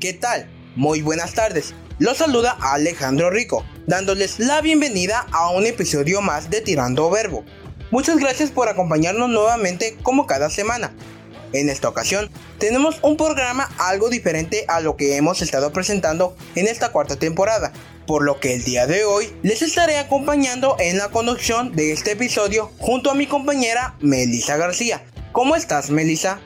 ¿Qué tal? Muy buenas tardes. Los saluda Alejandro Rico, dándoles la bienvenida a un episodio más de Tirando Verbo. Muchas gracias por acompañarnos nuevamente como cada semana. En esta ocasión tenemos un programa algo diferente a lo que hemos estado presentando en esta cuarta temporada, por lo que el día de hoy les estaré acompañando en la conducción de este episodio junto a mi compañera Melissa García. ¿Cómo estás, Melissa?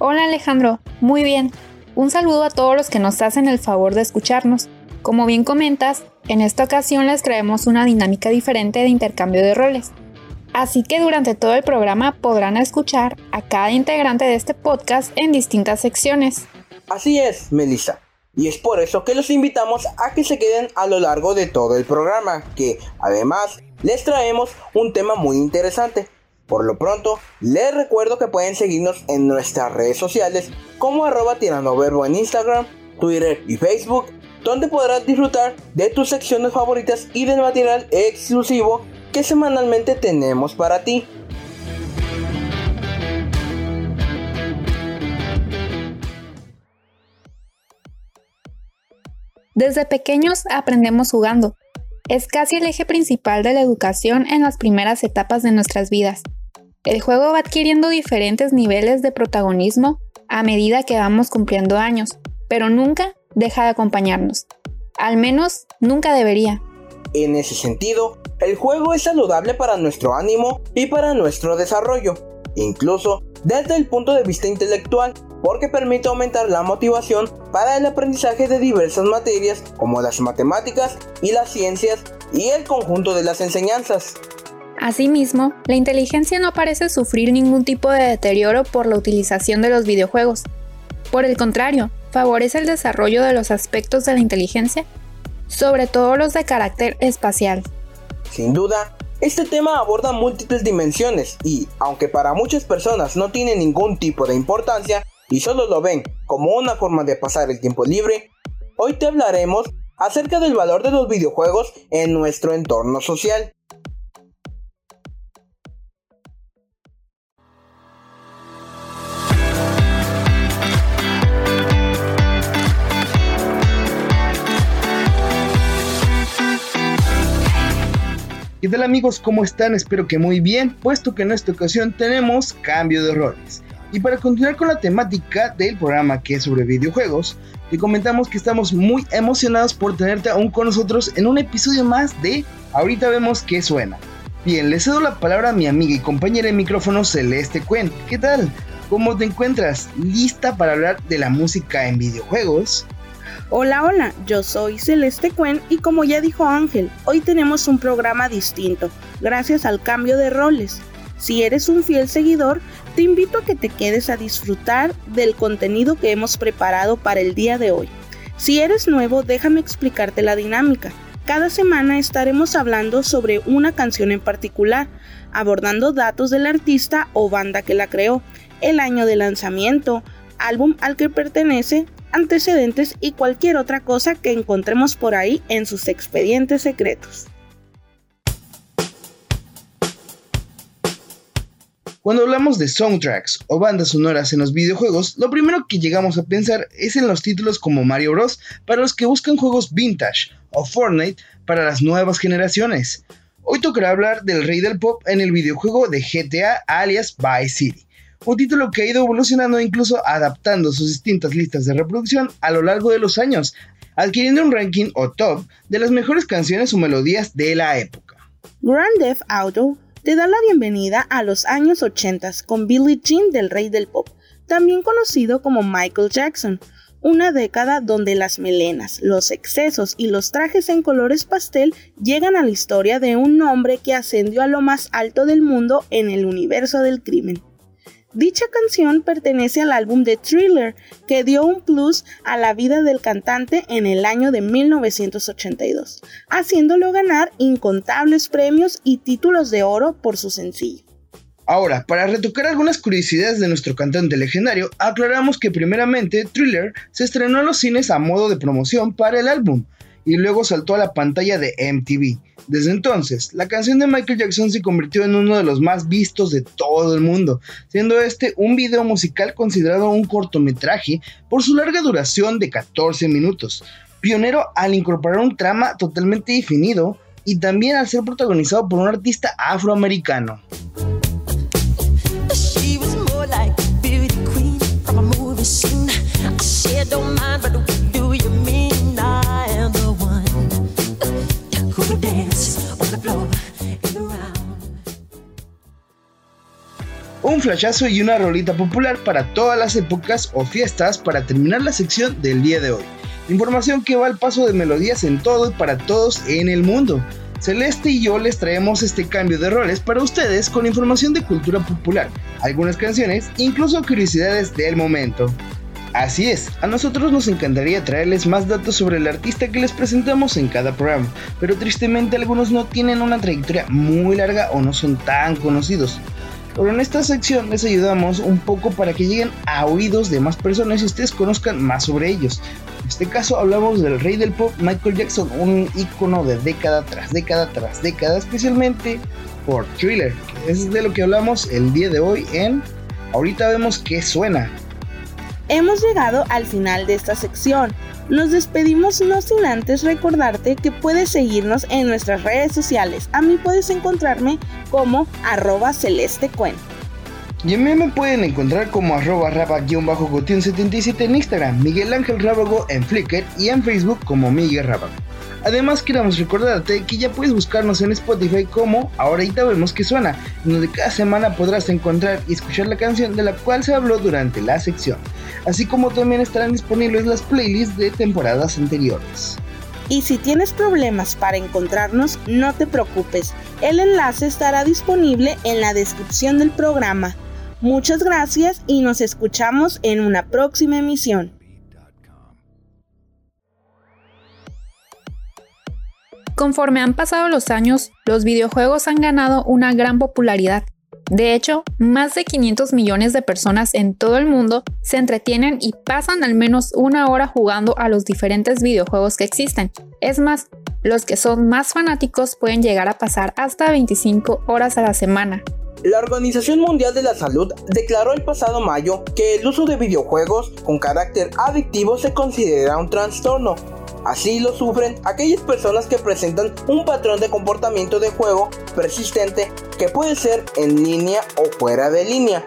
Hola Alejandro, muy bien. Un saludo a todos los que nos hacen el favor de escucharnos. Como bien comentas, en esta ocasión les traemos una dinámica diferente de intercambio de roles. Así que durante todo el programa podrán escuchar a cada integrante de este podcast en distintas secciones. Así es, Melissa. Y es por eso que los invitamos a que se queden a lo largo de todo el programa, que además les traemos un tema muy interesante. Por lo pronto, les recuerdo que pueden seguirnos en nuestras redes sociales como arroba en Instagram, Twitter y Facebook, donde podrás disfrutar de tus secciones favoritas y del material exclusivo que semanalmente tenemos para ti. Desde pequeños aprendemos jugando. Es casi el eje principal de la educación en las primeras etapas de nuestras vidas. El juego va adquiriendo diferentes niveles de protagonismo a medida que vamos cumpliendo años, pero nunca deja de acompañarnos. Al menos nunca debería. En ese sentido, el juego es saludable para nuestro ánimo y para nuestro desarrollo, incluso desde el punto de vista intelectual, porque permite aumentar la motivación para el aprendizaje de diversas materias como las matemáticas y las ciencias y el conjunto de las enseñanzas. Asimismo, la inteligencia no parece sufrir ningún tipo de deterioro por la utilización de los videojuegos. Por el contrario, favorece el desarrollo de los aspectos de la inteligencia, sobre todo los de carácter espacial. Sin duda, este tema aborda múltiples dimensiones y, aunque para muchas personas no tiene ningún tipo de importancia y solo lo ven como una forma de pasar el tiempo libre, hoy te hablaremos acerca del valor de los videojuegos en nuestro entorno social. ¿Qué tal amigos? ¿Cómo están? Espero que muy bien, puesto que en esta ocasión tenemos cambio de roles. Y para continuar con la temática del programa que es sobre videojuegos, te comentamos que estamos muy emocionados por tenerte aún con nosotros en un episodio más de Ahorita vemos qué suena. Bien, le cedo la palabra a mi amiga y compañera de micrófono Celeste Cuen. ¿Qué tal? ¿Cómo te encuentras? ¿Lista para hablar de la música en videojuegos? Hola, hola, yo soy Celeste Cuen y como ya dijo Ángel, hoy tenemos un programa distinto, gracias al cambio de roles. Si eres un fiel seguidor, te invito a que te quedes a disfrutar del contenido que hemos preparado para el día de hoy. Si eres nuevo, déjame explicarte la dinámica. Cada semana estaremos hablando sobre una canción en particular, abordando datos del artista o banda que la creó, el año de lanzamiento, álbum al que pertenece, antecedentes y cualquier otra cosa que encontremos por ahí en sus expedientes secretos. Cuando hablamos de soundtracks o bandas sonoras en los videojuegos, lo primero que llegamos a pensar es en los títulos como Mario Bros. para los que buscan juegos vintage o Fortnite para las nuevas generaciones. Hoy tocará hablar del rey del pop en el videojuego de GTA alias Vice City un título que ha ido evolucionando e incluso adaptando sus distintas listas de reproducción a lo largo de los años, adquiriendo un ranking o top de las mejores canciones o melodías de la época. Grand Theft Auto te da la bienvenida a los años 80 con Billie Jean del Rey del Pop, también conocido como Michael Jackson, una década donde las melenas, los excesos y los trajes en colores pastel llegan a la historia de un hombre que ascendió a lo más alto del mundo en el universo del crimen. Dicha canción pertenece al álbum de Thriller, que dio un plus a la vida del cantante en el año de 1982, haciéndolo ganar incontables premios y títulos de oro por su sencillo. Ahora, para retocar algunas curiosidades de nuestro cantante legendario, aclaramos que primeramente Thriller se estrenó en los cines a modo de promoción para el álbum, y luego saltó a la pantalla de MTV. Desde entonces, la canción de Michael Jackson se convirtió en uno de los más vistos de todo el mundo, siendo este un video musical considerado un cortometraje por su larga duración de 14 minutos, pionero al incorporar un trama totalmente definido y también al ser protagonizado por un artista afroamericano. Un flashazo y una rolita popular para todas las épocas o fiestas para terminar la sección del día de hoy. Información que va al paso de melodías en todo y para todos en el mundo. Celeste y yo les traemos este cambio de roles para ustedes con información de cultura popular, algunas canciones, incluso curiosidades del momento. Así es, a nosotros nos encantaría traerles más datos sobre el artista que les presentamos en cada programa, pero tristemente algunos no tienen una trayectoria muy larga o no son tan conocidos. Pero en esta sección les ayudamos un poco para que lleguen a oídos de más personas y ustedes conozcan más sobre ellos. En este caso hablamos del rey del pop Michael Jackson, un icono de década tras década tras década, especialmente por Thriller, que es de lo que hablamos el día de hoy en Ahorita vemos qué suena. Hemos llegado al final de esta sección. Nos despedimos no sin antes recordarte que puedes seguirnos en nuestras redes sociales. A mí puedes encontrarme como arroba celestecuen. Y a mí me pueden encontrar como arroba raba-77 en Instagram, Miguel Ángel Rábago en Flickr y en Facebook como Miguel Rábago. Además queremos recordarte que ya puedes buscarnos en Spotify como Ahorita vemos que suena, en donde cada semana podrás encontrar y escuchar la canción de la cual se habló durante la sección, así como también estarán disponibles las playlists de temporadas anteriores. Y si tienes problemas para encontrarnos, no te preocupes, el enlace estará disponible en la descripción del programa. Muchas gracias y nos escuchamos en una próxima emisión. Conforme han pasado los años, los videojuegos han ganado una gran popularidad. De hecho, más de 500 millones de personas en todo el mundo se entretienen y pasan al menos una hora jugando a los diferentes videojuegos que existen. Es más, los que son más fanáticos pueden llegar a pasar hasta 25 horas a la semana. La Organización Mundial de la Salud declaró el pasado mayo que el uso de videojuegos con carácter adictivo se considera un trastorno Así lo sufren aquellas personas que presentan un patrón de comportamiento de juego persistente que puede ser en línea o fuera de línea.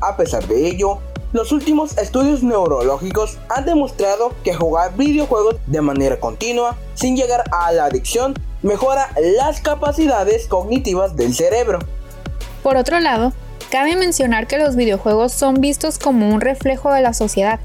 A pesar de ello, los últimos estudios neurológicos han demostrado que jugar videojuegos de manera continua, sin llegar a la adicción, mejora las capacidades cognitivas del cerebro. Por otro lado, cabe mencionar que los videojuegos son vistos como un reflejo de la sociedad,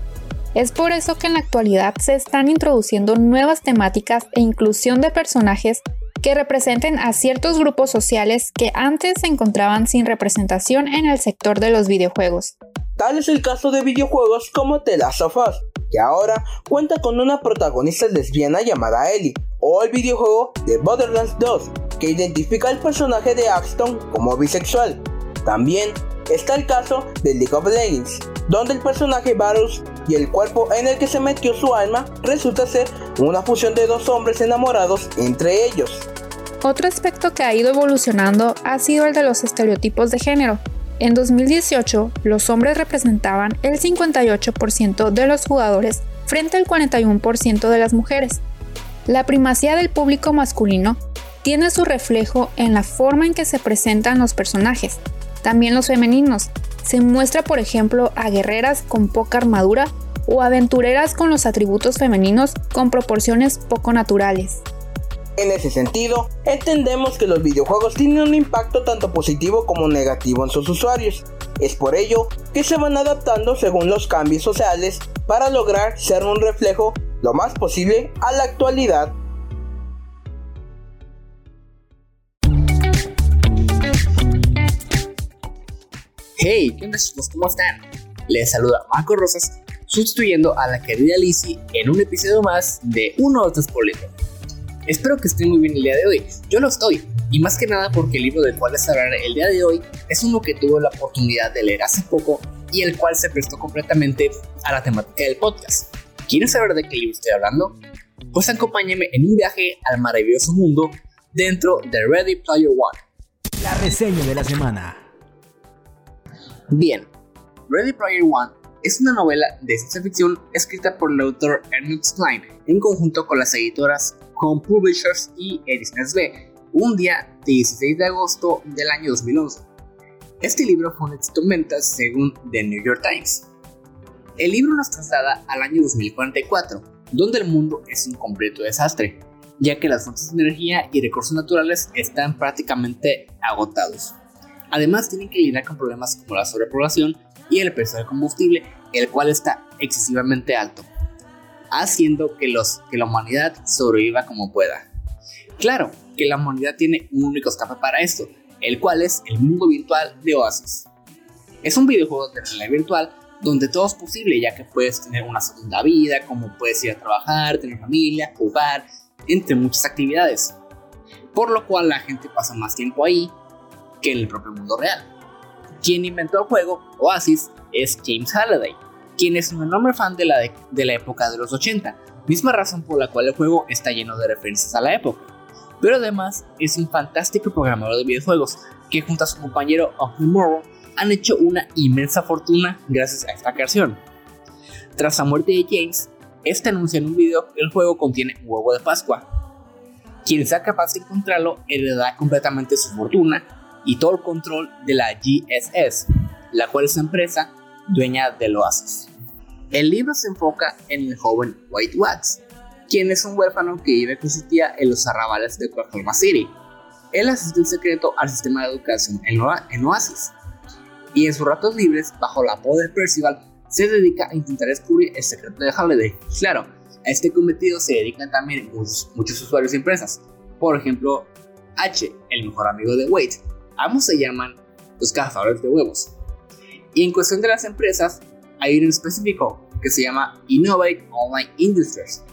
es por eso que en la actualidad se están introduciendo nuevas temáticas e inclusión de personajes que representen a ciertos grupos sociales que antes se encontraban sin representación en el sector de los videojuegos. Tal es el caso de videojuegos como The Last of Us, que ahora cuenta con una protagonista lesbiana llamada Ellie, o el videojuego de Borderlands 2, que identifica al personaje de Axton como bisexual. También está el caso de League of Legends, donde el personaje Varus y el cuerpo en el que se metió su alma resulta ser una fusión de dos hombres enamorados entre ellos. Otro aspecto que ha ido evolucionando ha sido el de los estereotipos de género. En 2018, los hombres representaban el 58% de los jugadores frente al 41% de las mujeres. La primacía del público masculino tiene su reflejo en la forma en que se presentan los personajes, también los femeninos, se muestra, por ejemplo, a guerreras con poca armadura o aventureras con los atributos femeninos con proporciones poco naturales. En ese sentido, entendemos que los videojuegos tienen un impacto tanto positivo como negativo en sus usuarios. Es por ello que se van adaptando según los cambios sociales para lograr ser un reflejo lo más posible a la actualidad Hey, ¿qué onda chicos? ¿Cómo están? Les saluda Marco Rosas, sustituyendo a la querida Lizzie en un episodio más de Uno de otros Boletos. Espero que estén muy bien el día de hoy. Yo lo estoy, y más que nada porque el libro del cual les hablaré el día de hoy es uno que tuve la oportunidad de leer hace poco y el cual se prestó completamente a la temática del podcast. ¿Quieren saber de qué libro estoy hablando? Pues acompáñenme en un viaje al maravilloso mundo dentro de Ready Player One. La reseña de la semana. Bien, Ready Player One es una novela de ciencia ficción escrita por el autor Ernest Klein en conjunto con las editoras Home Publishers y Ediciones B, un día 16 de agosto del año 2011. Este libro fue un éxito en ventas según The New York Times. El libro nos traslada al año 2044, donde el mundo es un completo desastre, ya que las fuentes de energía y recursos naturales están prácticamente agotados. Además, tienen que lidiar con problemas como la sobrepoblación y el precio del combustible, el cual está excesivamente alto, haciendo que, los, que la humanidad sobreviva como pueda. Claro que la humanidad tiene un único escape para esto, el cual es el mundo virtual de Oasis. Es un videojuego de realidad virtual donde todo es posible, ya que puedes tener una segunda vida, como puedes ir a trabajar, tener familia, jugar, entre muchas actividades. Por lo cual la gente pasa más tiempo ahí que en el propio mundo real. Quien inventó el juego, Oasis, es James Halliday, quien es un enorme fan de la, de, la época de los 80, misma razón por la cual el juego está lleno de referencias a la época. Pero además es un fantástico programador de videojuegos que junto a su compañero Of Tomorrow han hecho una inmensa fortuna gracias a esta creación. Tras la muerte de James, este anuncia en un video que el juego contiene un huevo de Pascua. Quien sea capaz de encontrarlo heredará completamente su fortuna y todo el control de la GSS, la cual es la empresa dueña del Oasis. El libro se enfoca en el joven White Wax, quien es un huérfano que vive con su tía en los arrabales de Oklahoma City. Él asiste en secreto al sistema de educación en Oasis, y en sus ratos libres, bajo la apodo de Percival, se dedica a intentar descubrir el secreto de Halliday. Claro, a este cometido se dedican también muchos, usuarios y empresas. Por ejemplo, H, el mejor amigo de Wade. Ambos se llaman los cazadores de huevos. Y en cuestión de las empresas, hay un específico que se llama Innovate Online Industries,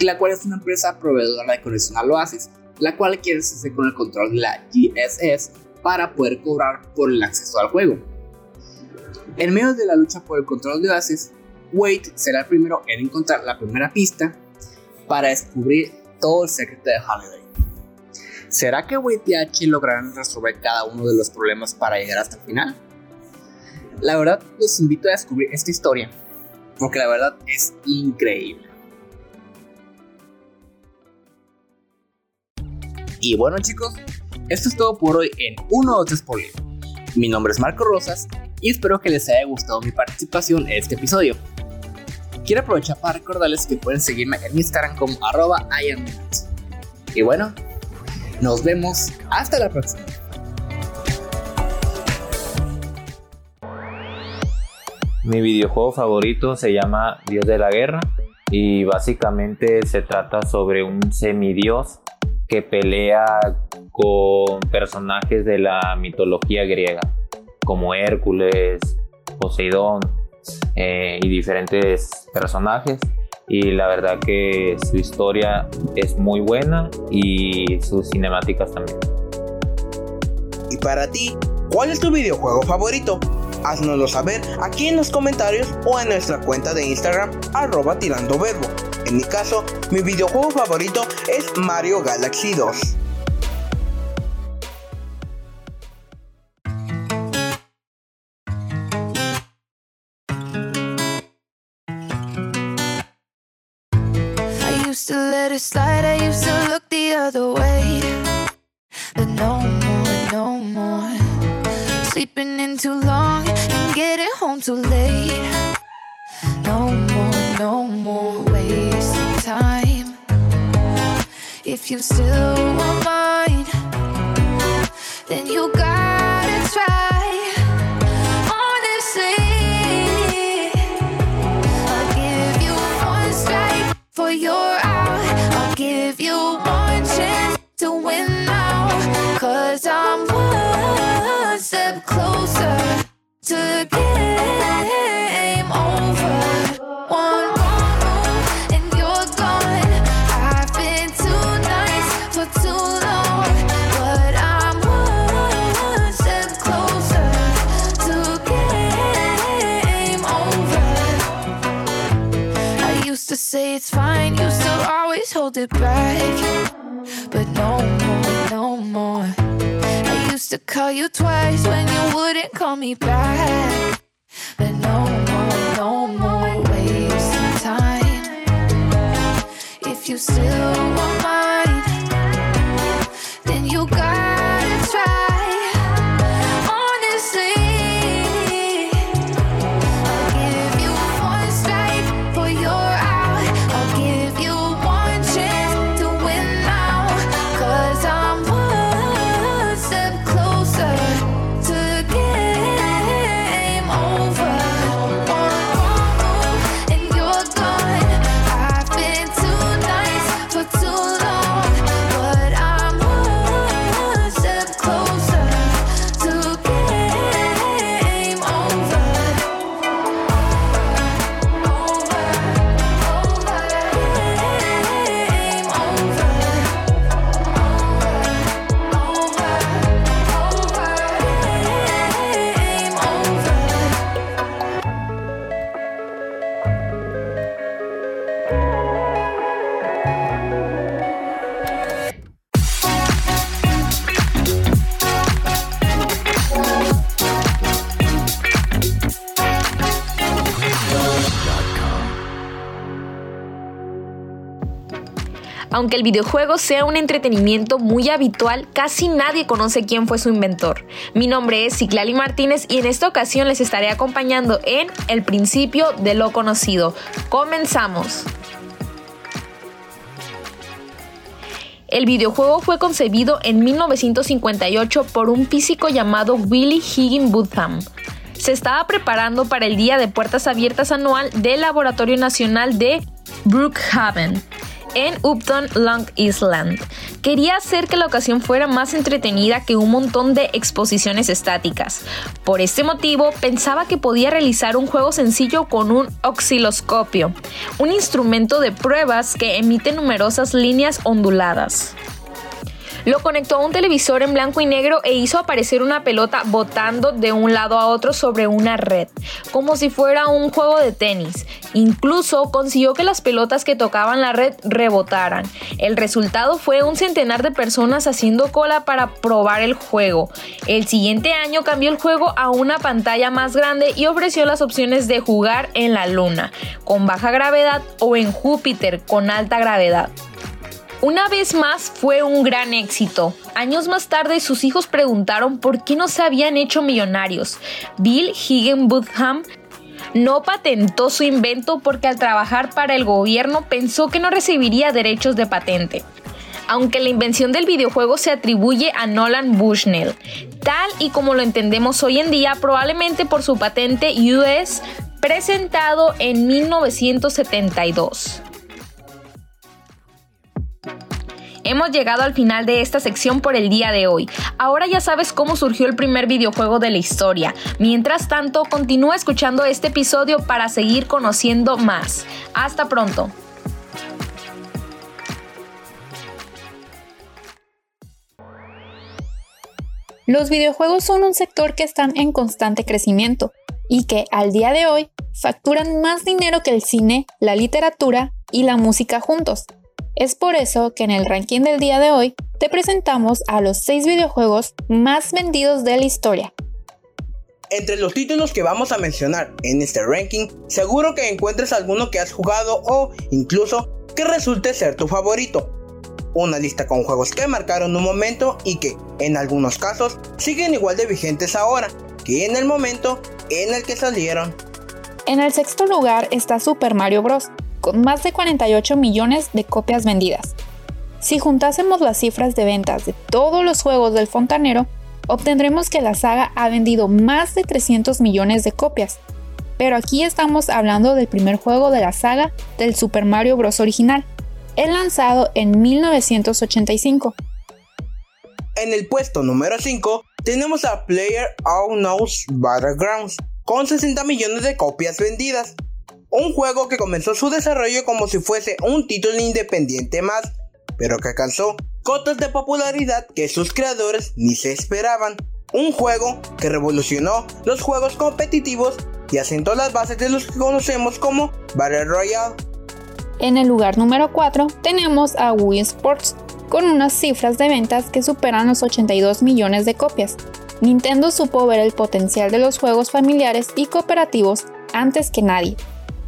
la cual es una empresa proveedora de conexión al Oasis, la cual quiere hacerse con el control de la GSS para poder cobrar por el acceso al juego. En medio de la lucha por el control de Oasis, Wade será el primero en encontrar la primera pista para descubrir todo el secreto de Holiday. ¿Será que Wade y H lograrán resolver cada uno de los problemas para llegar hasta el final? La verdad, los invito a descubrir esta historia, porque la verdad es increíble. Y bueno chicos, esto es todo por hoy en 1 2 Spoiler. Mi nombre es Marco Rosas y espero que les haya gustado mi participación en este episodio. Quiero aprovechar para recordarles que pueden seguirme en Instagram como arroba Y bueno, nos vemos hasta la próxima. Mi videojuego favorito se llama Dios de la Guerra y básicamente se trata sobre un semidios que pelea con personajes de la mitología griega como Hércules, Poseidón eh, y diferentes personajes. Y la verdad que su historia es muy buena y sus cinemáticas también. ¿Y para ti, cuál es tu videojuego favorito? Haznoslo saber aquí en los comentarios o en nuestra cuenta de Instagram arroba tirando verbo. En mi caso, mi videojuego favorito es Mario Galaxy 2. Let it slide, I used to look the other way. But no more, no more. Sleeping in too long and getting home too late. No more, no more wasting time. If you still want mine, then you gotta Cause I'm one step closer to the game over. One wrong move and you're gone. I've been too nice for too long, but I'm one step closer to game over. I used to say it's fine, used to always hold it back, but no used to call you twice when you wouldn't call me back, but no more, no more wasting time. If you still want mine, Aunque el videojuego sea un entretenimiento muy habitual, casi nadie conoce quién fue su inventor. Mi nombre es Ciclali Martínez y en esta ocasión les estaré acompañando en El principio de lo conocido. Comenzamos. El videojuego fue concebido en 1958 por un físico llamado Willie Higginbotham. Se estaba preparando para el Día de Puertas Abiertas anual del Laboratorio Nacional de Brookhaven en Upton, Long Island. Quería hacer que la ocasión fuera más entretenida que un montón de exposiciones estáticas. Por este motivo, pensaba que podía realizar un juego sencillo con un osciloscopio, un instrumento de pruebas que emite numerosas líneas onduladas. Lo conectó a un televisor en blanco y negro e hizo aparecer una pelota botando de un lado a otro sobre una red, como si fuera un juego de tenis. Incluso consiguió que las pelotas que tocaban la red rebotaran. El resultado fue un centenar de personas haciendo cola para probar el juego. El siguiente año cambió el juego a una pantalla más grande y ofreció las opciones de jugar en la Luna, con baja gravedad, o en Júpiter, con alta gravedad. Una vez más fue un gran éxito. Años más tarde sus hijos preguntaron por qué no se habían hecho millonarios. Bill Higginbotham no patentó su invento porque al trabajar para el gobierno pensó que no recibiría derechos de patente. Aunque la invención del videojuego se atribuye a Nolan Bushnell, tal y como lo entendemos hoy en día, probablemente por su patente US presentado en 1972. Hemos llegado al final de esta sección por el día de hoy. Ahora ya sabes cómo surgió el primer videojuego de la historia. Mientras tanto, continúa escuchando este episodio para seguir conociendo más. Hasta pronto. Los videojuegos son un sector que están en constante crecimiento y que al día de hoy facturan más dinero que el cine, la literatura y la música juntos. Es por eso que en el ranking del día de hoy te presentamos a los 6 videojuegos más vendidos de la historia. Entre los títulos que vamos a mencionar en este ranking, seguro que encuentres alguno que has jugado o incluso que resulte ser tu favorito. Una lista con juegos que marcaron un momento y que, en algunos casos, siguen igual de vigentes ahora que en el momento en el que salieron. En el sexto lugar está Super Mario Bros., con más de 48 millones de copias vendidas. Si juntásemos las cifras de ventas de todos los juegos del fontanero, obtendremos que la saga ha vendido más de 300 millones de copias. Pero aquí estamos hablando del primer juego de la saga del Super Mario Bros. original, el lanzado en 1985. En el puesto número 5 tenemos a Player Unknown's Battlegrounds, con 60 millones de copias vendidas. Un juego que comenzó su desarrollo como si fuese un título independiente más, pero que alcanzó cotas de popularidad que sus creadores ni se esperaban. Un juego que revolucionó los juegos competitivos y asentó las bases de los que conocemos como Battle Royale. En el lugar número 4 tenemos a Wii Sports, con unas cifras de ventas que superan los 82 millones de copias. Nintendo supo ver el potencial de los juegos familiares y cooperativos antes que nadie.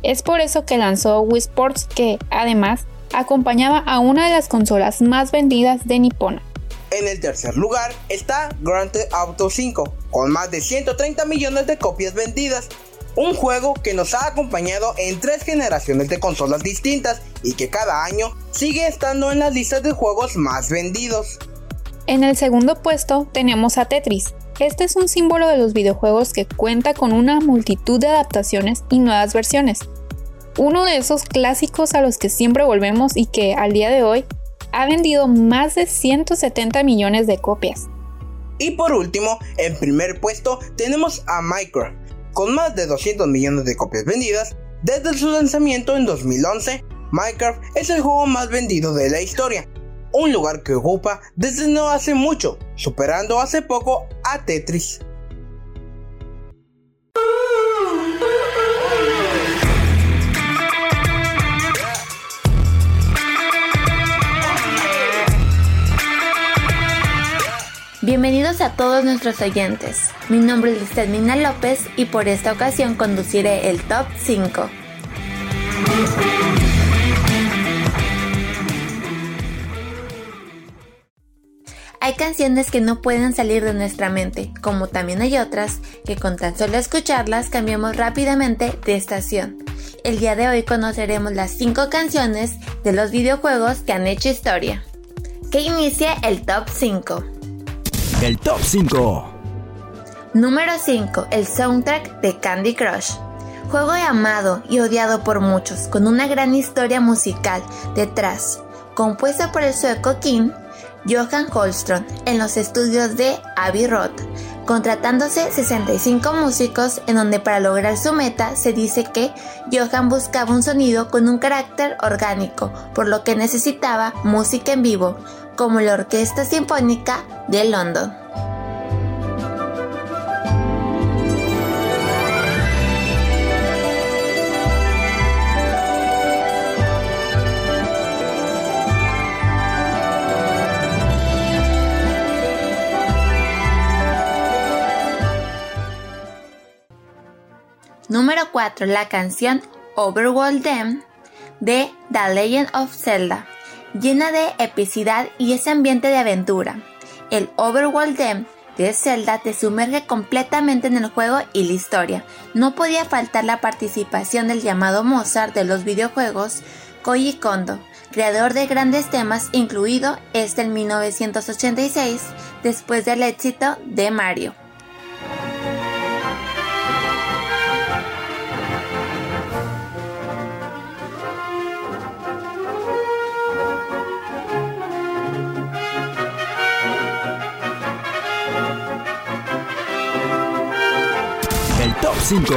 Es por eso que lanzó Wii Sports que, además, acompañaba a una de las consolas más vendidas de Nippon. En el tercer lugar está Grand Theft Auto 5, con más de 130 millones de copias vendidas. Un juego que nos ha acompañado en tres generaciones de consolas distintas y que cada año sigue estando en las listas de juegos más vendidos. En el segundo puesto tenemos a Tetris. Este es un símbolo de los videojuegos que cuenta con una multitud de adaptaciones y nuevas versiones. Uno de esos clásicos a los que siempre volvemos y que al día de hoy ha vendido más de 170 millones de copias. Y por último, en primer puesto tenemos a Minecraft, con más de 200 millones de copias vendidas. Desde su lanzamiento en 2011, Minecraft es el juego más vendido de la historia, un lugar que ocupa desde no hace mucho, superando hace poco a Tetris. Bienvenidos a todos nuestros oyentes. Mi nombre es Listelmina López y por esta ocasión conduciré el Top 5. Hay canciones que no pueden salir de nuestra mente, como también hay otras que con tan solo escucharlas cambiamos rápidamente de estación. El día de hoy conoceremos las 5 canciones de los videojuegos que han hecho historia. Que inicie el Top 5. El top 5. Número 5. El soundtrack de Candy Crush. Juego amado y odiado por muchos, con una gran historia musical detrás, compuesta por el sueco King Johan Holstrom en los estudios de Abbey Road, contratándose 65 músicos en donde para lograr su meta se dice que Johan buscaba un sonido con un carácter orgánico, por lo que necesitaba música en vivo, como la Orquesta Sinfónica de London. Número 4. La canción Overworld Them de The Legend of Zelda llena de epicidad y ese ambiente de aventura. El Overworld Dem de Zelda te sumerge completamente en el juego y la historia. No podía faltar la participación del llamado Mozart de los videojuegos, Koji Kondo, creador de grandes temas, incluido este en 1986, después del éxito de Mario. 5.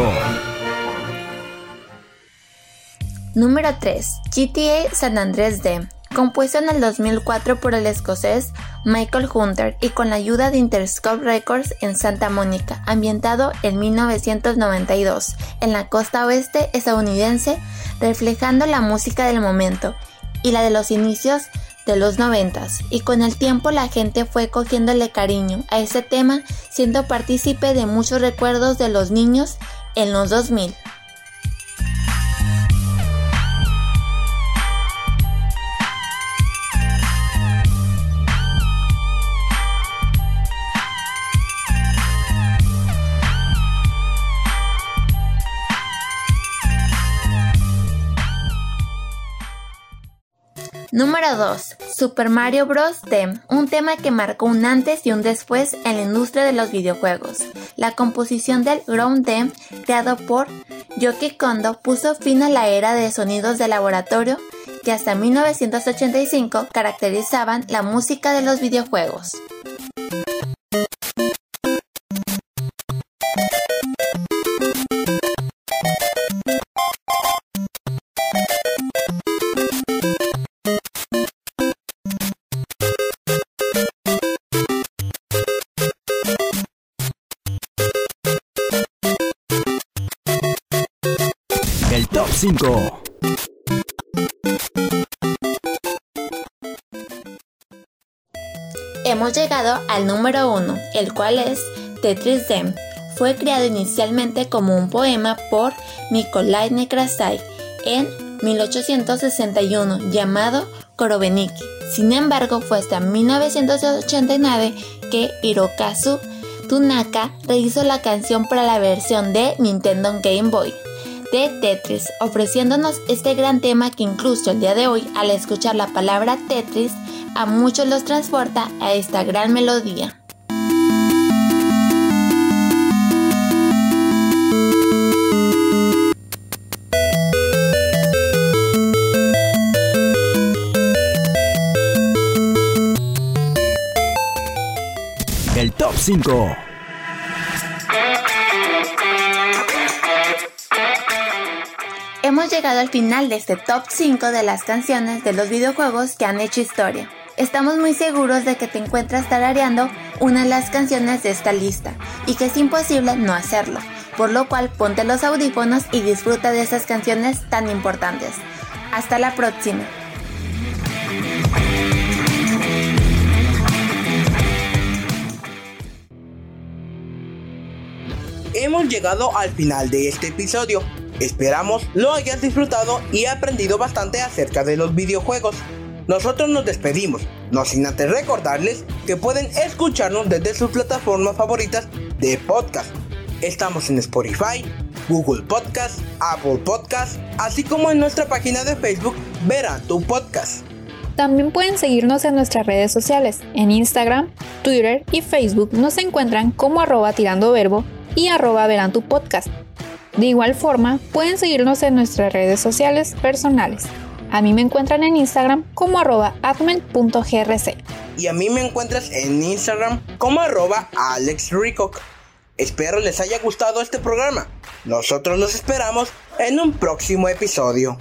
Número 3. GTA San Andrés D. Compuesto en el 2004 por el escocés Michael Hunter y con la ayuda de Interscope Records en Santa Mónica, ambientado en 1992 en la costa oeste estadounidense, reflejando la música del momento y la de los inicios de los noventas y con el tiempo la gente fue cogiéndole cariño a ese tema siendo partícipe de muchos recuerdos de los niños en los 2000. Número 2. Super Mario Bros. Theme, un tema que marcó un antes y un después en la industria de los videojuegos. La composición del Ground Theme, creado por Yoki Kondo, puso fin a la era de sonidos de laboratorio que hasta 1985 caracterizaban la música de los videojuegos. Hemos llegado al número 1, el cual es Tetris Dem. Fue creado inicialmente como un poema por Nikolai Nekrasai en 1861 llamado Koroveniki. Sin embargo, fue hasta 1989 que Hirokazu Tunaka rehizo la canción para la versión de Nintendo Game Boy de Tetris, ofreciéndonos este gran tema que incluso el día de hoy, al escuchar la palabra Tetris, a muchos los transporta a esta gran melodía. El top 5. Hemos llegado al final de este top 5 de las canciones de los videojuegos que han hecho historia. Estamos muy seguros de que te encuentras tarareando una de las canciones de esta lista y que es imposible no hacerlo, por lo cual ponte los audífonos y disfruta de esas canciones tan importantes. Hasta la próxima. Hemos llegado al final de este episodio. Esperamos lo hayas disfrutado y aprendido bastante acerca de los videojuegos. Nosotros nos despedimos, no sin antes recordarles que pueden escucharnos desde sus plataformas favoritas de podcast. Estamos en Spotify, Google Podcast, Apple Podcast, así como en nuestra página de Facebook Verá tu Podcast. También pueden seguirnos en nuestras redes sociales. En Instagram, Twitter y Facebook nos encuentran como arroba tirando verbo y arroba verán tu podcast. De igual forma, pueden seguirnos en nuestras redes sociales personales. A mí me encuentran en Instagram como arroba admin.grc. Y a mí me encuentras en Instagram como arroba alexricoc. Espero les haya gustado este programa. Nosotros los esperamos en un próximo episodio.